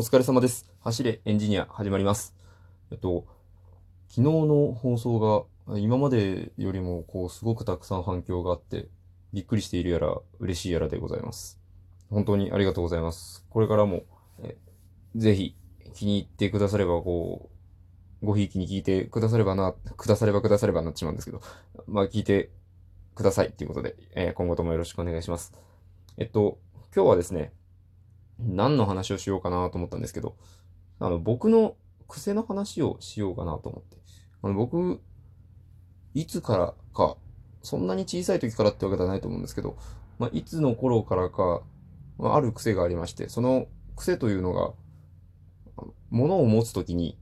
お疲れ様です。走れエンジニア始まります。えっと、昨日の放送が今までよりもこうすごくたくさん反響があってびっくりしているやら嬉しいやらでございます。本当にありがとうございます。これからもえぜひ気に入ってくださればこうごひいきに聞いてくださればな、くださればくださればなってしまうんですけど、まあ聞いてくださいっていうことで、えー今後ともよろしくお願いします。えっと、今日はですね、何の話をしようかなと思ったんですけど、あの、僕の癖の話をしようかなと思って。あの、僕、いつからか、そんなに小さい時からってわけではないと思うんですけど、まあ、いつの頃からか、まあ、ある癖がありまして、その癖というのが、物を持つときに、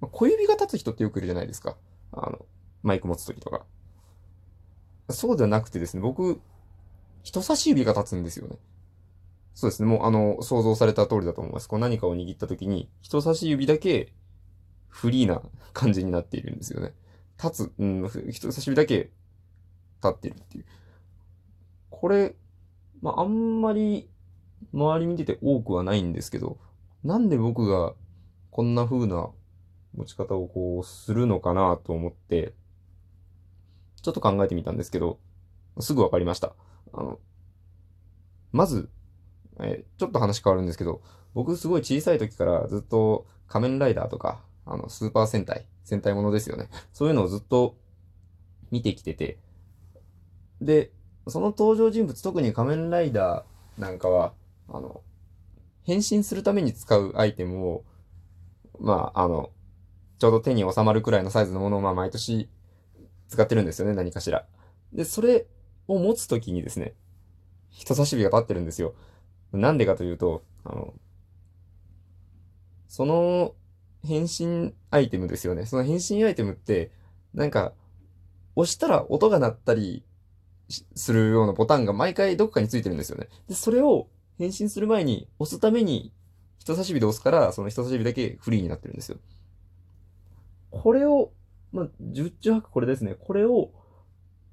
小指が立つ人ってよくいるじゃないですか。あの、マイク持つときとか。そうではなくてですね、僕、人差し指が立つんですよね。そうですね。もう、あの、想像された通りだと思います。こう何かを握った時に、人差し指だけフリーな 感じになっているんですよね。立つ、うん、人差し指だけ立ってるっていう。これ、まあ、あんまり周り見てて多くはないんですけど、なんで僕がこんな風な持ち方をこうするのかなと思って、ちょっと考えてみたんですけど、すぐわかりました。あの、まず、えーちょっと話変わるんですけど、僕すごい小さい時からずっと仮面ライダーとか、あの、スーパー戦隊、戦隊ものですよね。そういうのをずっと見てきてて、で、その登場人物、特に仮面ライダーなんかは、あの、変身するために使うアイテムを、まあ、あの、ちょうど手に収まるくらいのサイズのものを、まあ、毎年使ってるんですよね、何かしら。で、それを持つときにですね、人差し指が立ってるんですよ。なんでかというと、あの、その変身アイテムですよね。その変身アイテムって、なんか、押したら音が鳴ったりするようなボタンが毎回どこかについてるんですよね。で、それを変身する前に押すために人差し指で押すから、その人差し指だけフリーになってるんですよ。これを、まあ、十中八九これですね。これを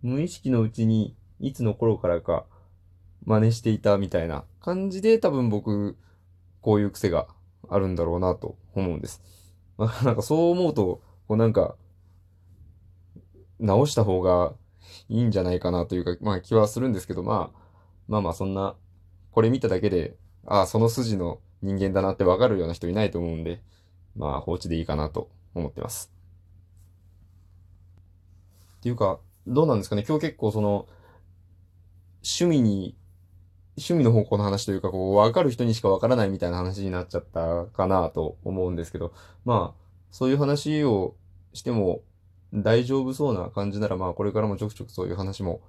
無意識のうちにいつの頃からか真似していたみたいな感じで多分僕、こういう癖があるんだろうなと思うんです。まあ、なんかそう思うと、こうなんか、直した方がいいんじゃないかなというか、まあ気はするんですけど、まあ、まあまあそんな、これ見ただけで、ああ、その筋の人間だなってわかるような人いないと思うんで、まあ放置でいいかなと思ってます。っていうか、どうなんですかね？今日結構その、趣味に、趣味の方向の話というか、こう、わかる人にしかわからないみたいな話になっちゃったかなと思うんですけど、まあ、そういう話をしても大丈夫そうな感じなら、まあ、これからもちょくちょくそういう話も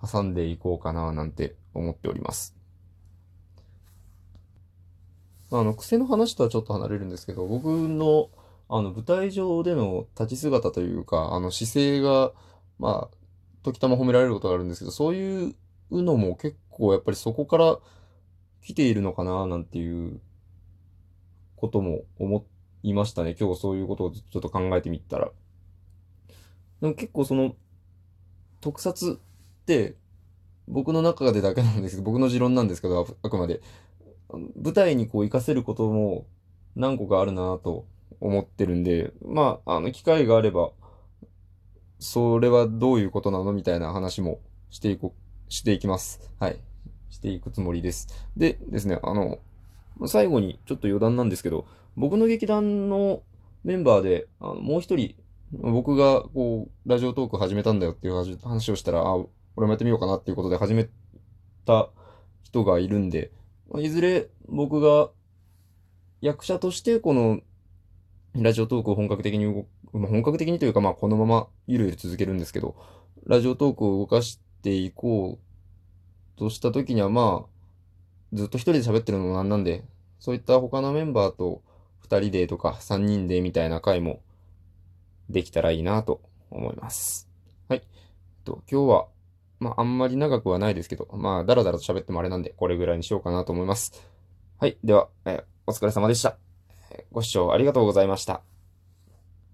挟んでいこうかななんて思っております。ああの、癖の話とはちょっと離れるんですけど、僕の、あの、舞台上での立ち姿というか、あの、姿勢が、まあ、時たま褒められることがあるんですけど、そういうのも結構やっぱりそこから来ているのかな、なんていうことも思いましたね。今日そういうことをちょっと考えてみたら。でも結構その、特撮って、僕の中でだけなんですけど、僕の持論なんですけど、あくまで。舞台にこう活かせることも何個かあるなと思ってるんで、まあ、あの、機会があれば、それはどういうことなのみたいな話もしていこ、していきます。はい。していくつもりです。でですね、あの、最後にちょっと余談なんですけど、僕の劇団のメンバーで、あのもう一人、僕がこう、ラジオトーク始めたんだよっていう話をしたら、あ、俺もやってみようかなっていうことで始めた人がいるんで、いずれ僕が役者としてこのラジオトークを本格的に動く、ま本格的にというかまあこのままゆるゆる続けるんですけど、ラジオトークを動かしていこうとした時にはまあ、ずっと一人で喋ってるのもなんなんで、そういった他のメンバーと二人でとか三人でみたいな回もできたらいいなと思います。はい。えっと、今日は、まああんまり長くはないですけど、まあだらだらと喋ってもあれなんで、これぐらいにしようかなと思います。はい。では、えーお疲れ様でした。ご視聴ありがとうございました。